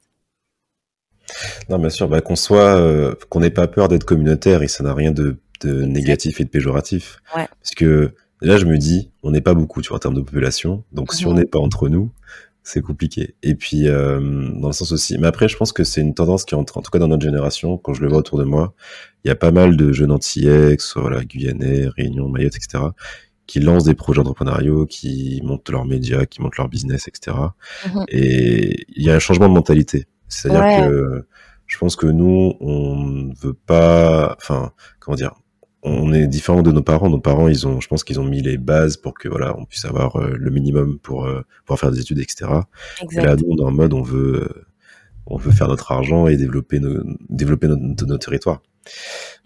Non, bien sûr, bah, qu'on soit, euh, qu'on n'ait pas peur d'être communautaire et ça n'a rien de, de négatif et de péjoratif. Ouais. Parce que là, je me dis, on n'est pas beaucoup, tu vois, en termes de population. Donc, si on n'est pas entre nous, c'est compliqué. Et puis, euh, dans le sens aussi. Mais après, je pense que c'est une tendance qui entre, en tout cas dans notre génération, quand je le vois autour de moi, il y a pas mal de jeunes antillais, que ce soit voilà, Guyanais, Réunion, Mayotte, etc., qui lancent des projets entrepreneuriaux, qui montent leurs médias, qui montent leur business, etc. Mhm. Et il y a un changement de mentalité. C'est-à-dire que je pense que nous, on ne veut pas, enfin, comment dire, on est différent de nos parents. Nos parents, ils ont, je pense qu'ils ont mis les bases pour que voilà, on puisse avoir euh, le minimum pour euh, pouvoir faire des études, etc. Et là, nous, on est en mode, on veut, euh, on veut faire notre argent et développer nos, développer notre, notre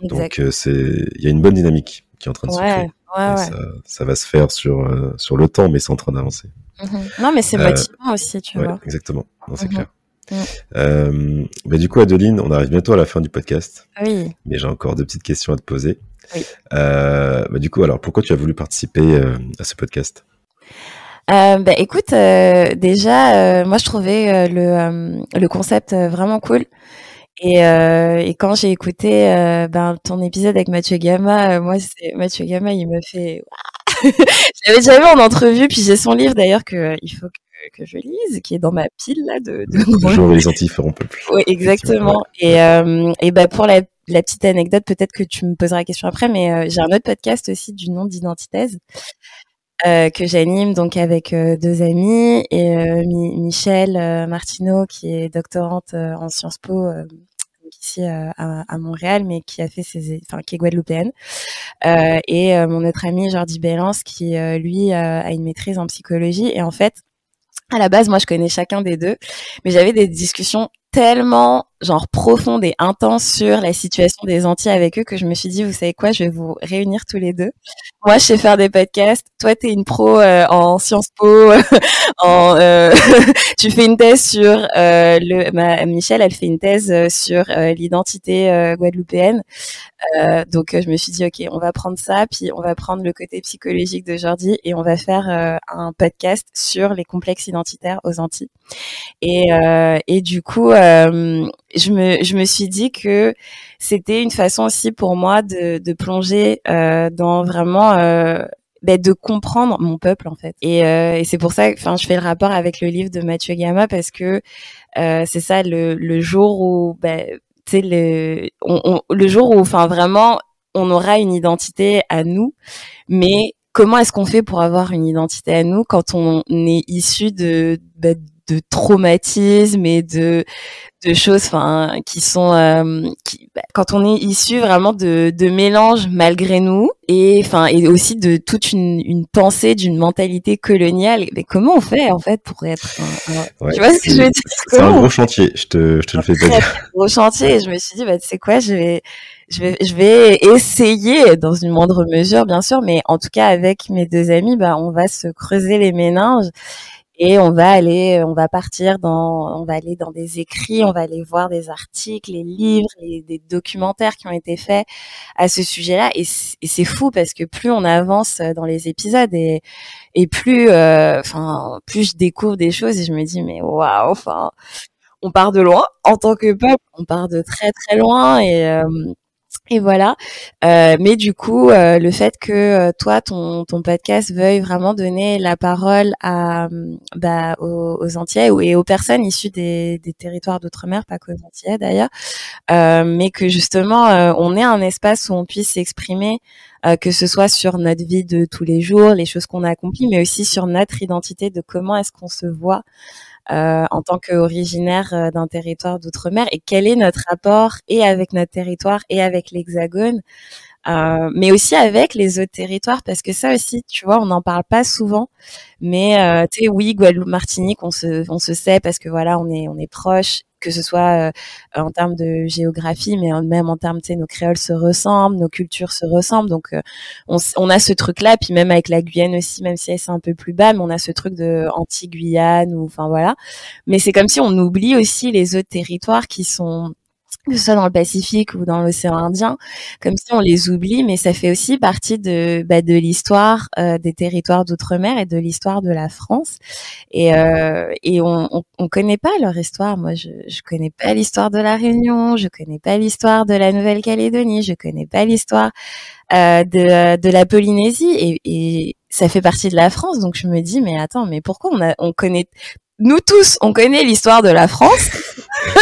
Donc, c'est, il y a une bonne dynamique qui est en train de se créer. Ouais, ça, ça, va se faire sur sur le temps, mais c'est en train d'avancer. Mm-hmm. Non, mais c'est motivant aussi, tu vois. Exactement. c'est mm-hmm. clair. Euh, bah, du coup, Adeline, on arrive bientôt à la fin du podcast. Oui. Mais j'ai encore deux petites questions à te poser. Oui. Euh, bah, du coup, alors, pourquoi tu as voulu participer euh, à ce podcast? Euh, bah, écoute, euh, déjà, moi je trouvais le, le concept vraiment cool. Et, et quand j'ai écouté ben, ton épisode avec Mathieu Gamma, moi, c'est Mathieu Gamma, il me fait. J'avais déjà vu en entrevue, puis j'ai son livre d'ailleurs que il faut que que je lise, qui est dans ma pile là de. de... les Antilles feront peu plus. Oui, exactement. Et, euh, et bah pour la, la petite anecdote, peut-être que tu me poseras la question après, mais euh, j'ai un autre podcast aussi du nom d'identithèse. Euh, que j'anime donc avec euh, deux amis et euh, Michel Martineau qui est doctorante en Sciences Po ici à, à, Montréal mais qui a fait ses enfin qui est guadeloupéenne. Et mon autre ami Jordi Bélance qui lui a une maîtrise en psychologie. Et en fait à la base, moi, je connais chacun des deux, mais j'avais des discussions tellement genre profonde et intense sur la situation des Antilles avec eux que je me suis dit vous savez quoi je vais vous réunir tous les deux. Moi je sais faire des podcasts. Toi t'es une pro euh, en Sciences Po euh, tu fais une thèse sur euh, le Michel elle fait une thèse sur l'identité guadeloupéenne. Donc je me suis dit ok on va prendre ça puis on va prendre le côté psychologique de Jordi et on va faire un podcast sur les complexes identitaires aux Antilles. Et et du coup je me, je me suis dit que c'était une façon aussi pour moi de, de plonger euh, dans vraiment euh, ben, de comprendre mon peuple en fait. Et, euh, et c'est pour ça, enfin, je fais le rapport avec le livre de Mathieu Gama parce que euh, c'est ça le, le jour où, ben, tu sais, le, on, le jour où, enfin, vraiment, on aura une identité à nous, mais comment est-ce qu'on fait pour avoir une identité à nous quand on est issu de, ben, de traumatisme et de de choses enfin qui sont euh, qui, bah, quand on est issu vraiment de, de mélanges malgré nous et enfin et aussi de toute une, une pensée d'une mentalité coloniale mais comment on fait en fait pour être tu vois ce que je veux dire? c'est un gros chantier je te je te le fais pas dire. gros chantier et je me suis dit bah tu sais quoi je vais je vais je vais essayer dans une moindre mesure bien sûr mais en tout cas avec mes deux amis bah on va se creuser les méninges et on va aller, on va partir dans, on va aller dans des écrits, on va aller voir des articles, les livres, les, des documentaires qui ont été faits à ce sujet-là. Et c'est fou parce que plus on avance dans les épisodes et, et plus, euh, enfin, plus je découvre des choses et je me dis mais waouh, enfin, on part de loin en tant que peuple, on part de très très loin et euh, et voilà. Euh, mais du coup, euh, le fait que euh, toi, ton, ton podcast veuille vraiment donner la parole à, bah, aux, aux Antillais et aux personnes issues des, des territoires d'outre-mer, pas qu'aux Antillais d'ailleurs, mais que justement, on ait un espace où on puisse s'exprimer, que ce soit sur notre vie de tous les jours, les choses qu'on a accomplies, mais aussi sur notre identité de comment est-ce qu'on se voit euh, en tant qu'originaire euh, d'un territoire d'outre-mer et quel est notre rapport et avec notre territoire et avec l'Hexagone, euh, mais aussi avec les autres territoires parce que ça aussi, tu vois, on n'en parle pas souvent, mais euh, tu sais, oui, Guadeloupe, Martinique, on se, on se sait parce que voilà, on est, on est proche que ce soit en termes de géographie, mais même en termes, tu sais, nos créoles se ressemblent, nos cultures se ressemblent. Donc, on, on, a ce truc-là. Puis même avec la Guyane aussi, même si elle c'est un peu plus bas, mais on a ce truc de anti-Guyane ou, enfin voilà. Mais c'est comme si on oublie aussi les autres territoires qui sont que ce soit dans le Pacifique ou dans l'océan Indien, comme si on les oublie, mais ça fait aussi partie de bah, de l'histoire euh, des territoires d'outre-mer et de l'histoire de la France. Et euh, et on, on, on connaît pas leur histoire. Moi, je je connais pas l'histoire de la Réunion, je connais pas l'histoire de la Nouvelle-Calédonie, je connais pas l'histoire euh, de de la Polynésie et, et ça fait partie de la France. Donc je me dis mais attends, mais pourquoi on a on connaît nous tous, on connaît l'histoire de la France?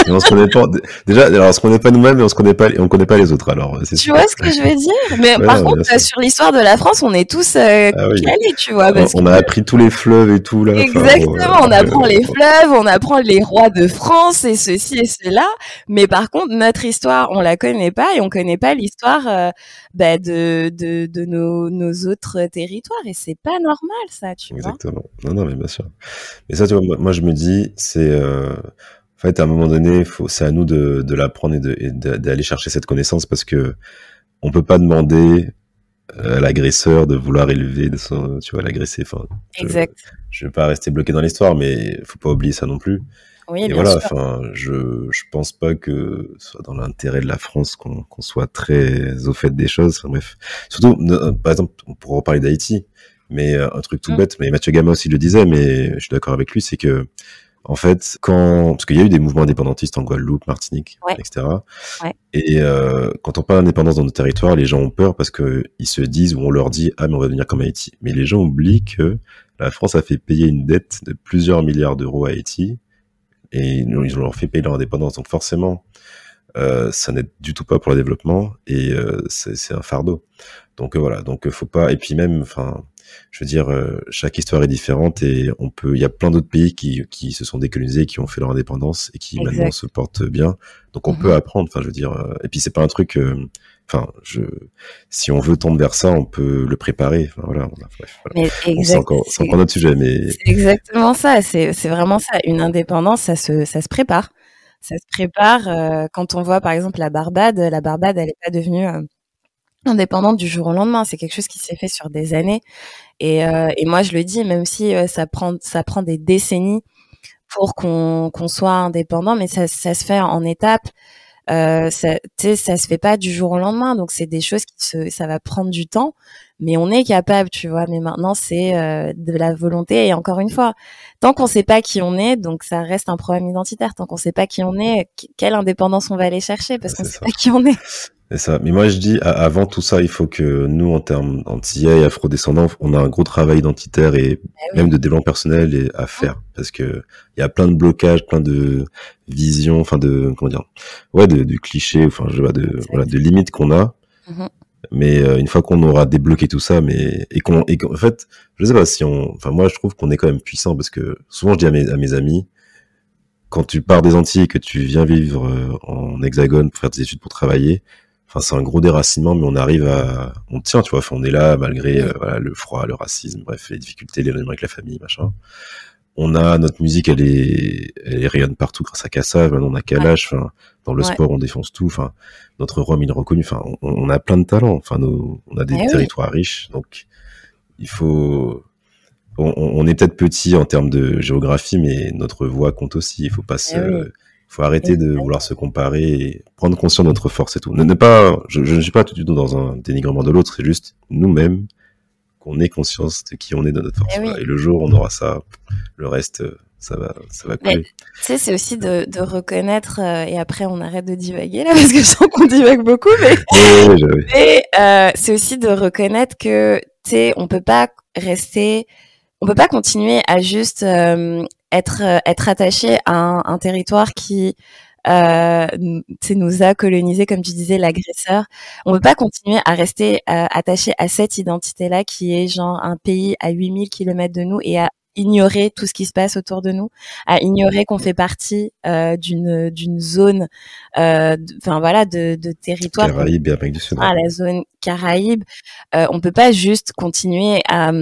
On se connaît pas. Déjà, alors on se connaît pas nous-mêmes, mais on se connaît pas, on connaît pas les autres. Alors, tu vois ce que je veux dire? Mais par contre, sur l'histoire de la France, on est tous euh, ah calés, tu vois. on, a appris tous les fleuves et tout là. Exactement, on apprend les fleuves, on apprend les rois de France et ceci et cela. Mais par contre, notre histoire, on la connaît pas et on connaît pas l'histoire euh, bah, de, de, de nos, nos autres territoires et c'est pas normal ça, tu vois. Exactement. Non, non, mais bien sûr. Mais ça, tu vois, moi, je me dis, c'est euh, en fait à un moment donné, c'est à nous de, de l'apprendre et, d'aller chercher cette connaissance parce que on peut pas demander à l'agresseur de vouloir élever, de son, tu vois, l'agresser. Enfin, exact. Je, je vais pas rester bloqué dans l'histoire, mais faut pas oublier ça non plus. Oui, et bien voilà, enfin, je je pense pas que ce soit dans l'intérêt de la France qu'on soit très au fait des choses. Enfin, bref, surtout, par exemple, on pourrait reparler d'Haïti, mais euh, un truc tout Mm. bête. Mais Mathieu Gama aussi le disait, mais je suis d'accord avec lui, c'est que en fait, quand parce qu'il y a eu des mouvements indépendantistes en Guadeloupe, Martinique, Ouais. etc. Ouais. Et euh, quand on parle d'indépendance dans nos territoires, les gens ont peur parce que ils se disent ou on leur dit ah mais on va devenir comme Haïti. Mais les gens oublient que la France a fait payer une dette de plusieurs milliards d'euros à Haïti et ils ils leur fait payer leur indépendance. Donc forcément, euh, ça n'aide du tout pas pour le développement et euh, c'est un fardeau. Donc euh, voilà, donc faut pas. Et puis même, enfin, je veux dire, euh, chaque histoire est différente et on peut. Il y a plein d'autres pays qui qui se sont décolonisés, qui ont fait leur indépendance et qui Exact. maintenant se portent bien. Donc on Mhm. peut apprendre. Enfin, je veux dire. euh, et puis c'est pas un truc. euh, Enfin, je. Si on veut tendre vers ça, on peut le préparer. Enfin voilà. on a- bref, voilà. Mais Bon, c'est encore, notre sujet, mais c'est exactement ça. C'est vraiment ça. Une indépendance, ça se ça se prépare. Ça se prépare. quand on voit par exemple la Barbade, la Barbade, elle est pas devenue indépendante du jour au lendemain. C'est quelque chose qui s'est fait sur des années. Et, euh, moi, je le dis, même si euh, ça prend ça prend des décennies pour qu'on soit indépendant, mais ça, se fait en étapes. Euh, ça, ça se fait pas du jour au lendemain, donc c'est des choses qui se, ça va prendre du temps, mais on est capable, tu vois. Mais maintenant, c'est euh, de la volonté. Et encore une fois, tant qu'on sait pas qui on est, donc ça reste un problème identitaire. Tant qu'on sait pas qui on est, quelle indépendance on va aller chercher, parce qu'on c'est sait pas qui on est. C'est ça. Mais moi, je dis, avant tout ça, il faut que nous, en termes antillais et afrodescendants, on a un gros travail identitaire et oui. même de développement personnel à faire. Parce que il y a plein de blocages, plein de visions, enfin de, comment dire, ouais, de, de clichés, enfin, je pas, de, voilà, de limites qu'on a. Mhm. Mais euh, une fois qu'on aura débloqué tout ça, mais et qu'on, en fait, je sais pas si on, enfin moi, je trouve qu'on est quand même puissant parce que souvent je dis à mes, à mes amis, quand tu pars des Antilles et que tu viens vivre euh, en hexagone pour faire des études pour travailler, enfin c'est un gros déracinement, mais on arrive à, on tient, tu vois, on est là malgré euh, voilà, le froid, le racisme, bref, les difficultés, les liens avec la famille, machin. On a notre musique, elle est, elle rayonne partout grâce à Kassa. Maintenant, on a Kalash. Dans le Ouais. sport, on défonce tout. Enfin, notre rhum, il est reconnu. Enfin, on, on a plein de talents. Enfin, nos, on a des Eh oui. territoires riches. Donc, il faut. On, est peut-être petit en termes de géographie, mais notre voix compte aussi. Il faut pas se. Eh oui. faut arrêter de vouloir se comparer et prendre conscience de notre force et tout. Ne, ne pas. Je, je ne suis pas tout du tout dans un dénigrement de l'autre. C'est juste nous-mêmes qu'on ait conscience de qui on est de notre force. Eh oui. Et le jour où on aura ça, le reste, euh, ça va, ça va couler. Tu sais, c'est aussi de, de reconnaître, euh, et après on arrête de divaguer là, parce que je sens qu'on divague beaucoup, mais euh, c'est aussi de reconnaître que tu sais, on peut pas rester, on peut pas continuer à juste euh, être être attaché à un, un territoire qui euh, nous- a colonisé, comme tu disais, l'agresseur. On peut pas continuer à rester euh, attaché à cette identité-là qui est genre un pays à 8000 kilomètres de nous et à ignorer tout ce qui se passe autour de nous, à ignorer qu'on fait partie euh, d'une d'une zone, euh, enfin voilà, de, de territoire Caraïbes et Amérique du Sud. à la zone Caraïbe, euh, on peut pas juste continuer à,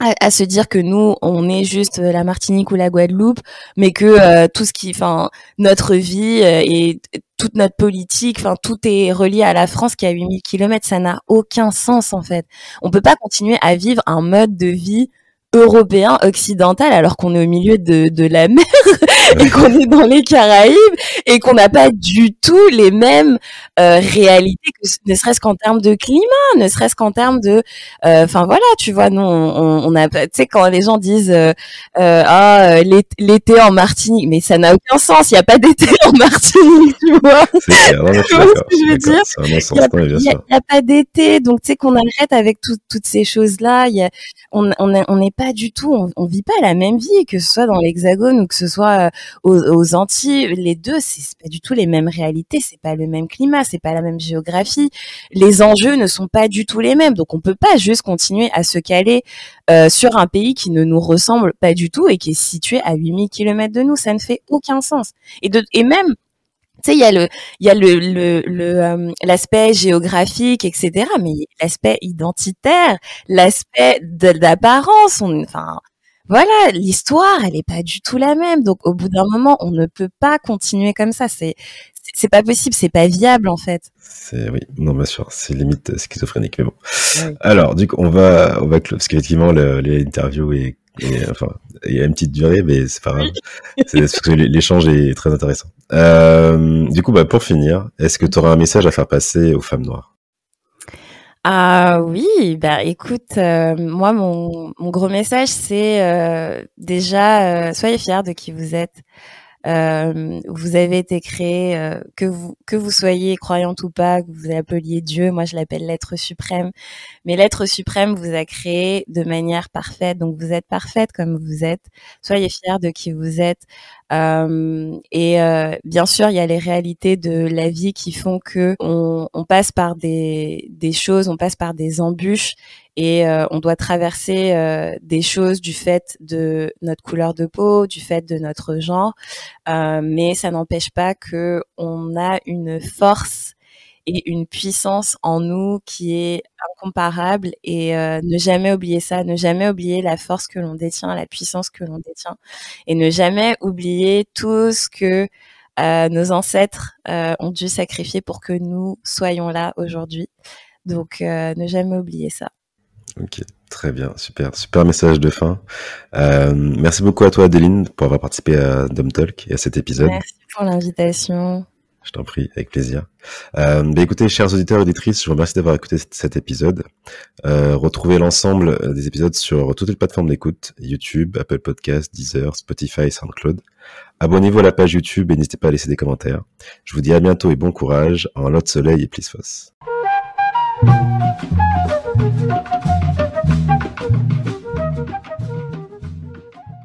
à, se dire que nous on est juste la Martinique ou la Guadeloupe mais que euh, tout ce qui enfin notre vie euh, et toute notre politique enfin tout est relié à la France qui a 8000 km ça n'a aucun sens en fait. On peut pas continuer à vivre un mode de vie européen occidental alors qu'on est au milieu de, de la mer et qu'on est dans les Caraïbes et qu'on n'a pas du tout les mêmes euh, réalités que ne serait-ce qu'en termes de climat ne serait-ce qu'en termes de euh, enfin voilà tu vois nous on, on a tu sais quand les gens disent euh, euh ah l'été en Martinique mais ça n'a aucun sens il n'y a pas d'été en Martinique tu vois. C'est ce que je veux dire? Il n'y a, pas d'été donc tu sais qu'on arrête avec toutes ces choses là il y a, on n'est pas du tout, on, on, vit pas la même vie, que ce soit dans l'Hexagone ou que ce soit euh, aux, Antilles. Les deux, c'est pas du tout les mêmes réalités, c'est pas le même climat, c'est pas la même géographie. Les enjeux ne sont pas du tout les mêmes, donc on peut pas juste continuer à se caler euh, sur un pays qui ne nous ressemble pas du tout et qui est situé à 8000 km de nous. Ça ne fait aucun sens. Et même tu sais, il y a le, il y a le, le, le euh, l'aspect géographique, etc. Mais l'aspect identitaire, l'aspect d'apparence, enfin, voilà, l'histoire, elle est pas du tout la même. Donc, au bout d'un moment, on ne peut pas continuer comme ça. C'est, c'est pas possible, c'est pas viable en fait. C'est oui, non bien sûr, c'est limite schizophrénique, mais bon. Alors, du coup, on va, on va parce qu'effectivement, l'interview est enfin, il y a une petite durée, mais c'est pas grave. l'échange est très intéressant. Euh, du coup, bah, pour finir, est-ce que tu auras un message à faire passer aux femmes noires? Ah oui, bah écoute, euh, moi mon, mon gros message c'est euh, déjà soyez fiers de qui vous êtes. Euh, vous avez été créé, euh, que vous que vous soyez croyante ou pas, que vous appeliez Dieu, moi je l'appelle l'être suprême, mais l'être suprême vous a créé de manière parfaite, donc vous êtes parfaite comme vous êtes. Soyez fiers de qui vous êtes. Euh, et euh, bien sûr, il y a les réalités de la vie qui font que on, on passe par des, des choses, on passe par des embûches et euh, on doit traverser euh, des choses du fait de notre couleur de peau, du fait de notre genre, euh, mais ça n'empêche pas que on a une force et une puissance en nous qui est incomparable et ne jamais oublier ça, ne jamais oublier la force que l'on détient, la puissance que l'on détient et ne jamais oublier tout ce que nos ancêtres ont dû sacrifier pour que nous soyons là aujourd'hui. Donc ne jamais oublier ça. Ok, très bien, super, super message de fin. Euh, merci beaucoup à toi, Adeline, pour avoir participé à Dom Talk et à cet épisode. Merci pour l'invitation. Je t'en prie, avec plaisir. Euh, bah écoutez, chers auditeurs et auditrices, je vous remercie d'avoir écouté cet épisode. Euh, retrouvez l'ensemble des épisodes sur toutes les plateformes d'écoute, YouTube, Apple Podcasts, Deezer, Spotify, SoundCloud. Abonnez-vous à la page YouTube et n'hésitez pas à laisser des commentaires. Je vous dis à bientôt et bon courage en lot soleil et plisphos. Thank you.